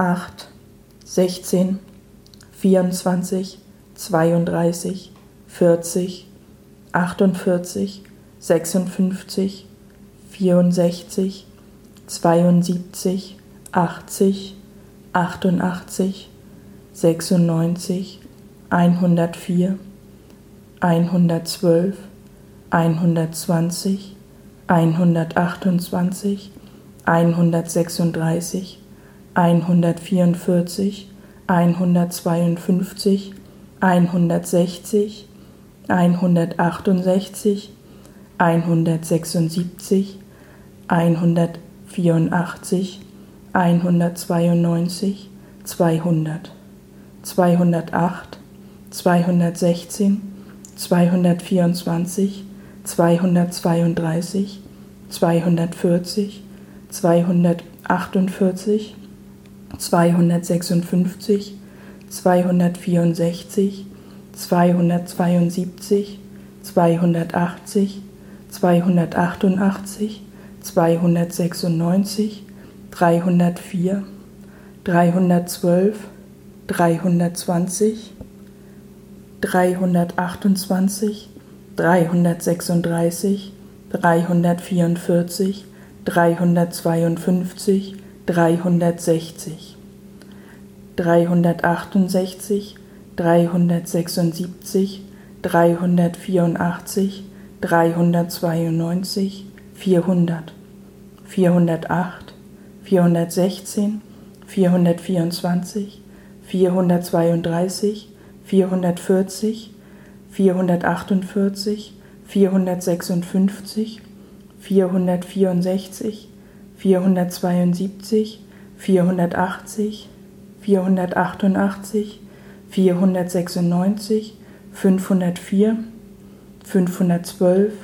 acht, sechzehn, vierundzwanzig, zweiunddreißig, vierzig, achtundvierzig, sechsundfünfzig, vierundsechzig, zweiundsiebzig, achtzig, achtundachtzig, sechsundneunzig, einhundertvier, einhundertzwölf, einhundertzwanzig, einhundertachtundzwanzig, einhundertsechsunddreißig, einhundertvierundvierzig, einhundertzweiundfünfzig, einhundertsechzig, einhundertachtundsechzig, einhundertsechsundsiebzig, einhundertvierundachtzig, einhundertzweiundneunzig, zweihundert, zweihundertacht, zweihundertsechzehn, zweihundertvierundzwanzig, zweihundertzweiunddreißig, zweihundertvierzig, zweihundertachtundvierzig, zweihundertsechsundfünfzig, zweihundertvierundsechzig, zweihundertzweiundsiebzig, zweihundertachtzig, zweihundertachtundachtzig, zweihundertsechsundneunzig, dreihundertvier, dreihundertzwölf, dreihundertzwanzig, dreihundertachtundzwanzig, dreihundertsechsunddreißig, dreihundertvierundvierzig, dreihundertzweiundfünfzig, dreihundertsechzig, dreihundertachtundsechzig, dreihundertsechsundsiebzig, dreihundertvierundachtzig, dreihundertzweiundneunzig, vierhundert, vierhundertacht, vierhundertsechzehn, vierhundertvierundzwanzig, vierhundertzweiunddreißig, vierhundertvierzig, vierhundertachtundvierzig, vierhundertsechsundfünfzig, vierhundertvierundsechzig, vierhundertzweiundsiebzig, vierhundertachtzig, vierhundertachtundachtzig, vierhundertsechsundneunzig, fünfhundertvier, fünfhundertzwölf,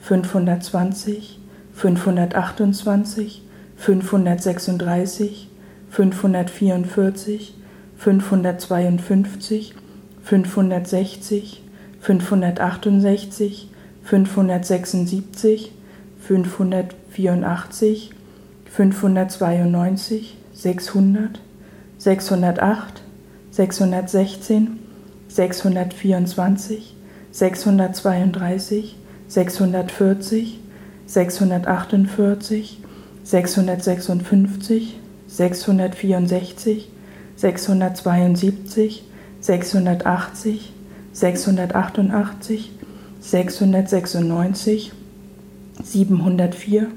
fünfhundertzwanzig, fünfhundertachtundzwanzig, fünfhundertsechsunddreißig, fünfhundertvierundvierzig, fünfhundertzweiundfünfzig, fünfhundertsechzig, fünfhundertachtundsechzig, fünfhundertsechsundsiebzig, fünfhundertvierundachtzig, fünfhundertzweiundneunzig, sechshundert, sechshundertacht, sechshundertsechzehn, sechshundertvierundzwanzig, sechshundertzweiunddreißig, sechshundertvierzig, sechshundertachtundvierzig, sechshundertsechsundfünfzig, sechshundertvierundsechzig, sechshundertzweiundsiebzig, sechshundertachtzig, sechshundertachtundachtzig, sechshundertsechsundneunzig, siebenhundertvier,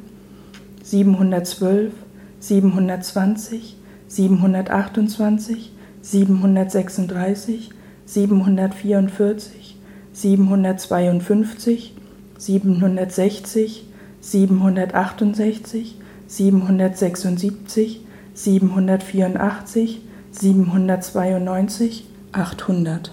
siebenhundertzwölf, siebenhundertzwanzig, siebenhundertachtundzwanzig, siebenhundertsechsunddreißig, siebenhundertvierundvierzig, siebenhundertzweiundfünfzig, siebenhundertsechzig, siebenhundertachtundsechzig, siebenhundertsechsundsiebzig, siebenhundertvierundachtzig, siebenhundertzweiundneunzig, achthundert